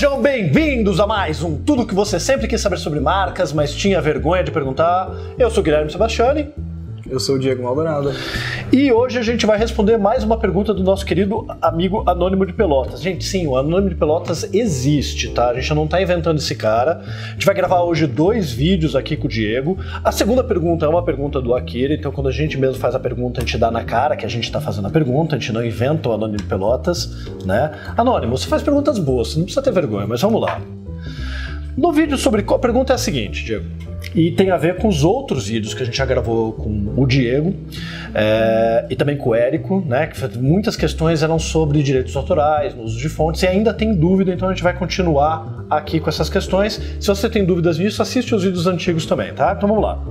Sejam bem-vindos a mais um Tudo que você sempre quis saber sobre marcas, mas tinha vergonha de perguntar. Eu sou Guilherme Sebastiani. Eu sou o Diego Maldonado. E hoje a gente vai responder mais uma pergunta do nosso querido amigo Anônimo de Pelotas. Gente, sim, o Anônimo de Pelotas existe, tá? A gente não tá inventando esse cara. A gente vai gravar hoje dois vídeos aqui com o Diego. A segunda pergunta é uma pergunta do Akira, então quando a gente mesmo faz a pergunta, a gente dá na cara que a gente tá fazendo a pergunta, a gente não inventa o Anônimo de Pelotas, né? Anônimo, você faz perguntas boas, você não precisa ter vergonha, mas vamos lá. No vídeo sobre. A pergunta é a seguinte, Diego e tem a ver com os outros vídeos que a gente já gravou com o Diego é, e também com o Érico, né? Que muitas questões eram sobre direitos autorais, uso de fontes, e ainda tem dúvida, então a gente vai continuar aqui com essas questões. Se você tem dúvidas nisso, assiste os vídeos antigos também, tá? Então vamos lá.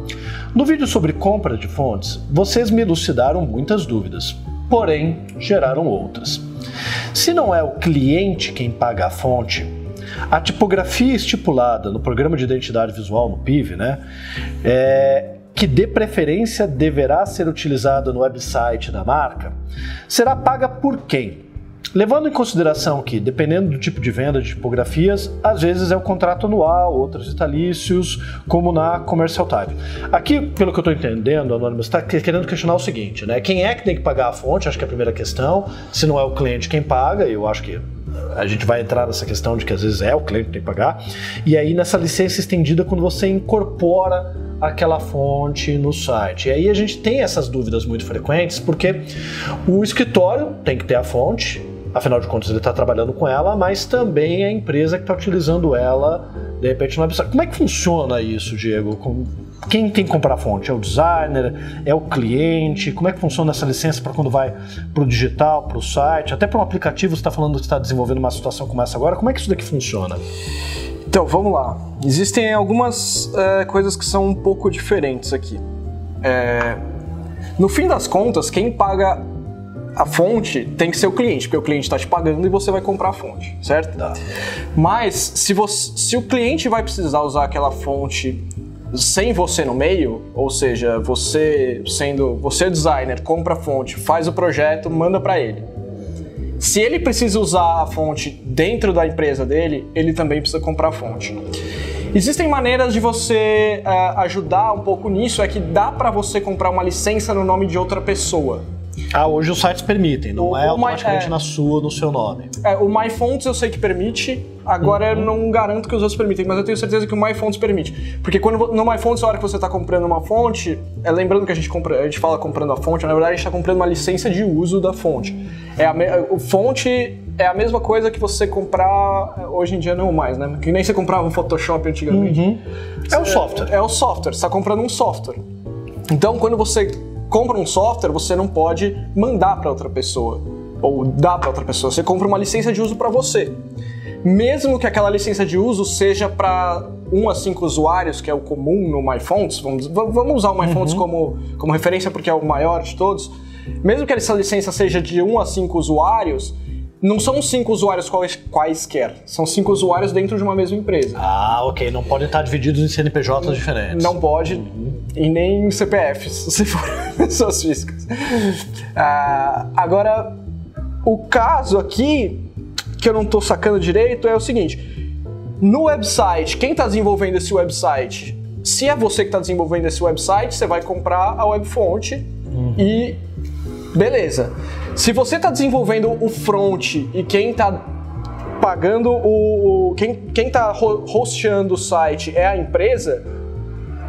No vídeo sobre compra de fontes, vocês me elucidaram muitas dúvidas, porém geraram outras. Se não é o cliente quem paga a fonte, a tipografia estipulada no Programa de Identidade Visual, no PIV, né, é, que de preferência deverá ser utilizada no website da marca, será paga por quem? Levando em consideração que, dependendo do tipo de venda de tipografias, às vezes é o contrato anual, outros vitalícios, como na Commercial Type. Aqui, pelo que eu estou entendendo, Anônimo, está querendo questionar o seguinte, né? Quem é que tem que pagar a fonte? Acho que é a primeira questão. Se não é o cliente quem paga, eu acho que a gente vai entrar nessa questão de que às vezes é o cliente que tem que pagar. E aí nessa licença estendida, quando você incorpora aquela fonte no site. E aí a gente tem essas dúvidas muito frequentes, porque o escritório tem que ter a fonte, afinal de contas ele está trabalhando com ela, mas também a empresa que está utilizando ela, de repente, no website. Como é que funciona isso, Diego? Quem tem que comprar a fonte? É o designer? É o cliente? Como é que funciona essa licença para quando vai para o digital, para o site? Até para um aplicativo, você está falando que está desenvolvendo uma situação como essa agora. Como é que isso daqui funciona? Então, vamos lá. Existem algumas é, coisas que são um pouco diferentes aqui. É, no fim das contas, quem paga a fonte tem que ser o cliente, porque o cliente está te pagando e você vai comprar a fonte, certo? Tá. Mas se, você, se o cliente vai precisar usar aquela fonte sem você no meio, ou seja, você sendo você designer, compra a fonte, faz o projeto, manda para ele. Se ele precisa usar a fonte dentro da empresa dele, ele também precisa comprar a fonte. Existem maneiras de você uh, ajudar um pouco nisso, é que dá para você comprar uma licença no nome de outra pessoa. Ah, hoje os sites permitem, não o, é automaticamente é, na sua, no seu nome. É, o MyFonts eu sei que permite, agora uhum. eu não garanto que os outros permitem, mas eu tenho certeza que o MyFonts permite. Porque quando no MyFonts, a hora que você está comprando uma fonte, é, lembrando que a gente, compra, a gente fala comprando a fonte, na verdade a gente está comprando uma licença de uso da fonte. É a, o fonte é a mesma coisa que você comprar, hoje em dia não mais, né? Que nem você comprava um Photoshop antigamente. Uhum. É o software. É, é o software, você está comprando um software. Então, quando você compra um software, você não pode mandar para outra pessoa ou dar para outra pessoa. Você compra uma licença de uso para você. Mesmo que aquela licença de uso seja para 1 a 5 usuários, que é o comum no MyFonts, vamos, vamos usar o MyFonts uhum. como, como referência porque é o maior de todos. Mesmo que essa licença seja de 1 a 5 usuários, não são cinco usuários quais, quaisquer, são cinco usuários dentro de uma mesma empresa. Ah, ok. Não podem estar divididos em CNPJs não, diferentes. Não pode, uhum. e nem CPFs, se for pessoas físicas. Ah, agora, o caso aqui, que eu não estou sacando direito, é o seguinte: no website, quem está desenvolvendo esse website? Se é você que está desenvolvendo esse website, você vai comprar a webfonte uhum. e beleza. Se você está desenvolvendo o front e quem está pagando o. Quem, quem tá hosteando o site é a empresa,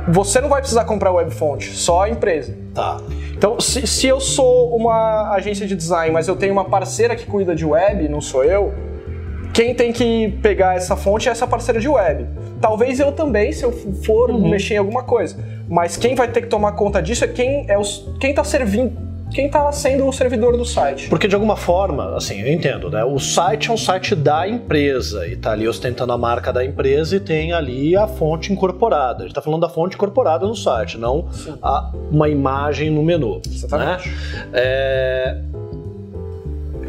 você não vai precisar comprar web fonte, só a empresa. Tá. Então, se, se eu sou uma agência de design, mas eu tenho uma parceira que cuida de web, não sou eu, quem tem que pegar essa fonte é essa parceira de web. Talvez eu também, se eu for uhum. mexer em alguma coisa. Mas quem vai ter que tomar conta disso é quem é os, quem está servindo quem está sendo o servidor do site. Porque de alguma forma, assim, eu entendo, né? O site é um site da empresa e está ali ostentando a marca da empresa e tem ali a fonte incorporada. A gente está falando da fonte incorporada no site, não a, uma imagem no menu. Exatamente. Né? É,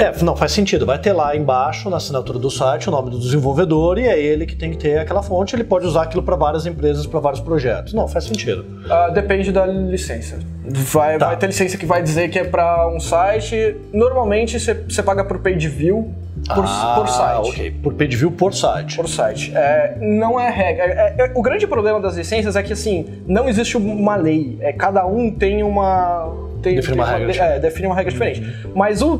é, não, faz sentido. Vai ter lá embaixo, na assinatura do site, o nome do desenvolvedor e é ele que tem que ter aquela fonte. Ele pode usar aquilo para várias empresas, para vários projetos. Não, faz sentido. Uh, depende da licença. Vai, tá. vai ter licença que vai dizer que é para um site. Normalmente você paga por page view. por, ah, por site. ok. Por page view por site. Por site. É, não é regra. É, é, o grande problema das licenças é que, assim, não existe uma lei. É, cada um tem uma... Tem, define tem uma regra. é, define uma regra diferente. Mas o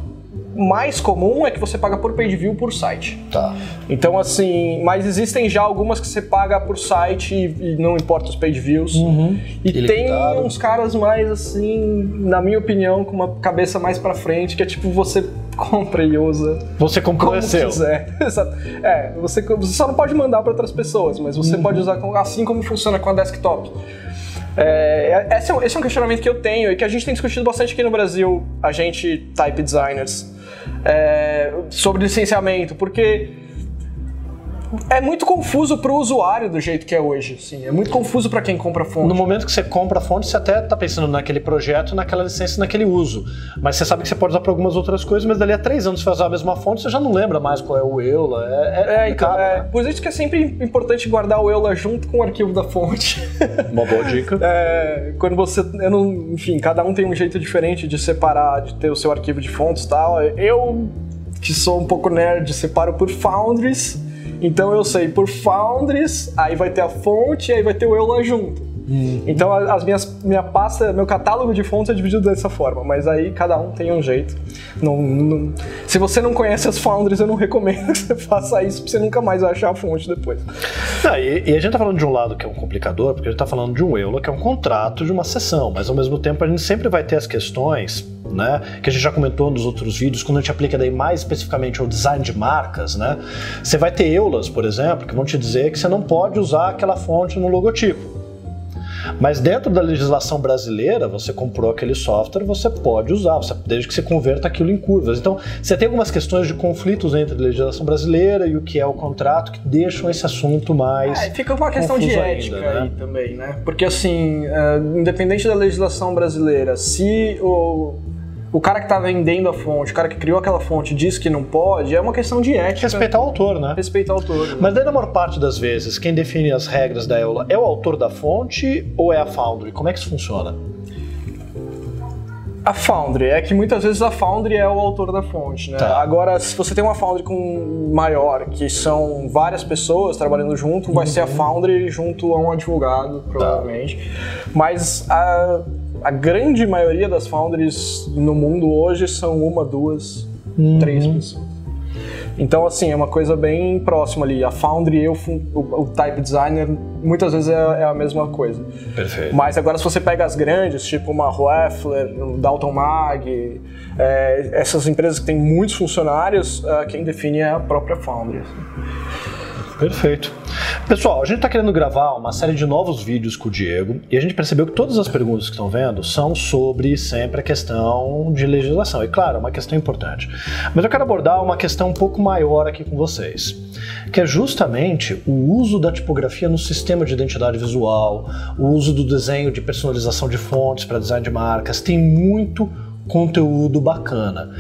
mais comum é que você paga por page view por site. Tá. Então, assim, mas existem já algumas que você paga por site e, e não importa os page views. Uhum. E Ilimitado. tem uns caras mais, assim, na minha opinião, com uma cabeça mais pra frente, que é tipo, você compra e usa Você comprou como é seu. quiser. É, você, você só não pode mandar para outras pessoas, mas você Uhum. pode usar assim como funciona com a desktop. É, esse, é, um- esse é um questionamento que eu tenho e que a gente tem discutido bastante aqui no Brasil, a gente, type designers, é, sobre licenciamento, porque é muito confuso para o usuário do jeito que é hoje. Assim, é muito confuso para quem compra fonte. No momento que você compra a fonte, você até tá pensando naquele projeto, naquela licença, naquele uso. Mas você sabe que você pode usar para algumas outras coisas, mas dali a três anos você vai usar a mesma fonte, você já não lembra mais qual é o EULA. É, é, É, então, é, né? por isso que é sempre importante guardar o EULA junto com o arquivo da fonte. Uma boa dica. É, quando você. Eu não, enfim, cada um tem um jeito diferente de separar, de ter o seu arquivo de fontes e tal. Eu, que sou um pouco nerd, separo por foundries. Então eu sei por foundries, aí vai ter a fonte, aí vai ter o eu lá junto. Então a- as minhas minha pasta, meu catálogo de fontes é dividido dessa forma, mas aí cada um tem um jeito. Não, não- se você não conhece as foundries, eu não recomendo que você faça isso, porque você nunca mais vai achar a fonte depois. Não, e, e a gente tá falando de um lado que é um complicador, porque a gente tá falando de um EULA, que é um contrato de uma sessão, mas ao mesmo tempo a gente sempre vai ter as questões, né, que a gente já comentou nos outros vídeos, quando a gente aplica daí mais especificamente ao design de marcas, né, você vai ter EULAs, por exemplo, que vão te dizer que você não pode usar aquela fonte no logotipo. Mas dentro da legislação brasileira, você comprou aquele software, você pode usar, você- desde que você converta aquilo em curvas. Então, você tem algumas questões de conflitos entre a legislação brasileira e o que é o contrato que deixam esse assunto mais. É, fica uma questão de ética ainda, né? aí também, né? Porque assim, é, independente da legislação brasileira, se o, o cara que tá vendendo a fonte, o cara que criou aquela fonte diz que não pode, é uma questão de ética. Respeitar o autor, né? Respeitar o autor. né? Mas daí, na maior parte das vezes, quem define as regras da EULA é o autor da fonte ou é a Foundry? Como é que isso funciona? A Foundry, é que muitas vezes a Foundry é o autor da fonte, né? Tá. Agora, se você tem uma Foundry com maior, que são várias pessoas trabalhando junto, vai ser a Foundry junto a um advogado, provavelmente. Mas a, a grande maioria das Foundries no mundo hoje são uma, duas, três pessoas. Então, assim, é uma coisa bem próxima ali. A Foundry e eu, fun- o, o Type Designer, muitas vezes é, é a mesma coisa. Perfeito. Mas agora, se você pega as grandes, tipo uma Roeffler, um Dalton Mag, é, essas empresas que têm muitos funcionários, é, quem define é a própria Foundry. assim. Perfeito. Pessoal, a gente está querendo gravar uma série de novos vídeos com o Diego e a gente percebeu que todas as perguntas que estão vendo são sobre sempre a questão de legislação. E claro, é uma questão importante. Mas eu quero abordar uma questão um pouco maior aqui com vocês, que é justamente o uso da tipografia no sistema de identidade visual, o uso do desenho de personalização de fontes para design de marcas. Tem muito conteúdo bacana.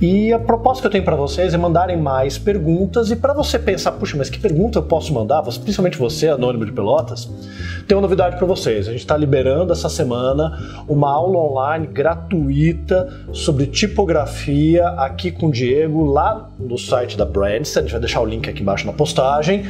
E a proposta que eu tenho para vocês é mandarem mais perguntas e para você pensar, puxa, mas que pergunta eu posso mandar? Principalmente você, anônimo de Pelotas, tem uma novidade para vocês. A gente está liberando essa semana uma aula online gratuita sobre tipografia aqui com o Diego lá no site da Brands. A gente vai deixar o link aqui embaixo na postagem.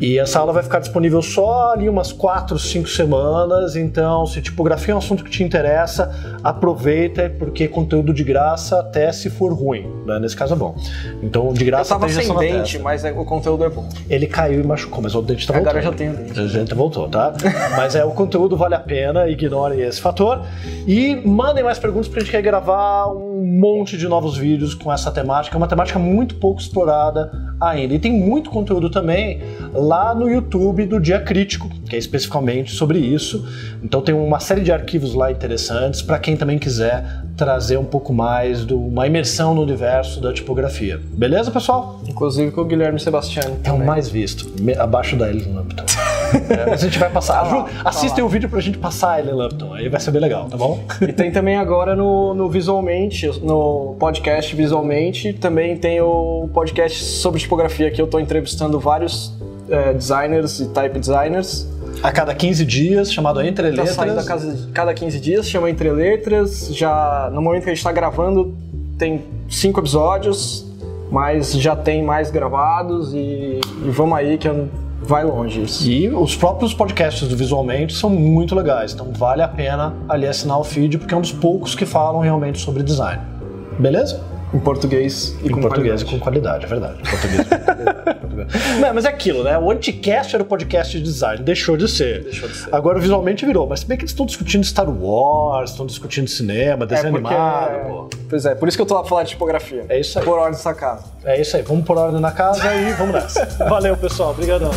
E essa aula vai ficar disponível só ali umas 4, 5 semanas. Então, se tipografia é um assunto que te interessa, aproveita, porque conteúdo de graça até se for ruim. né? Nesse caso é bom. Então, de Eu graça tava tem sem dente, mas é- o conteúdo é bom. Ele caiu e machucou, mas o dente tá voltando. Agora eu já tenho dente. A gente voltou, tá? Mas é, o conteúdo vale a pena, ignorem esse fator. E mandem mais perguntas pra gente quer gravar um monte de novos vídeos com essa temática. É uma temática muito pouco explorada ainda. E tem muito conteúdo também lá no YouTube do Dia Crítico, que é especificamente sobre isso. Então tem uma série de arquivos lá interessantes para quem também quiser trazer um pouco mais de uma imersão no universo da tipografia. Beleza, pessoal? Inclusive com o Guilherme Sebastiani. É o mais visto, abaixo da Ellen Lampton. É, a gente vai passar. Tá lá, tá assistem o vídeo pra gente passar a Ellen Lampton, aí vai ser bem legal, tá bom? E tem também agora no, no Visualmente, no podcast Visualmente, também tem o podcast sobre tipografia, que eu tô entrevistando vários é, designers e type designers. A cada 15 dias, chamado Entre Tá Letras. saindo a cada, cada 15 dias, chama Entre Letras. Já no momento que a gente tá gravando, tem cinco episódios. mas já tem mais gravados e, e vamos aí que vai longe isso. E os próprios podcasts do Visualmente são muito legais, então vale a pena ali assinar o feed, porque é um dos poucos que falam realmente sobre design. Beleza? Em português e em com português qualidade. e com qualidade, é verdade. Português, Não, mas é aquilo, né? O Anticast era o podcast de design, deixou de ser. Deixou de ser. Agora visualmente virou, mas se bem que eles estão discutindo Star Wars, estão discutindo cinema, desenho é porque, animado. Pô. Pois é, por isso que eu tô lá falando de tipografia. É isso aí. Por ordem dessa casa. É isso aí, vamos por ordem na casa e vamos nessa. Valeu, pessoal. Obrigadão.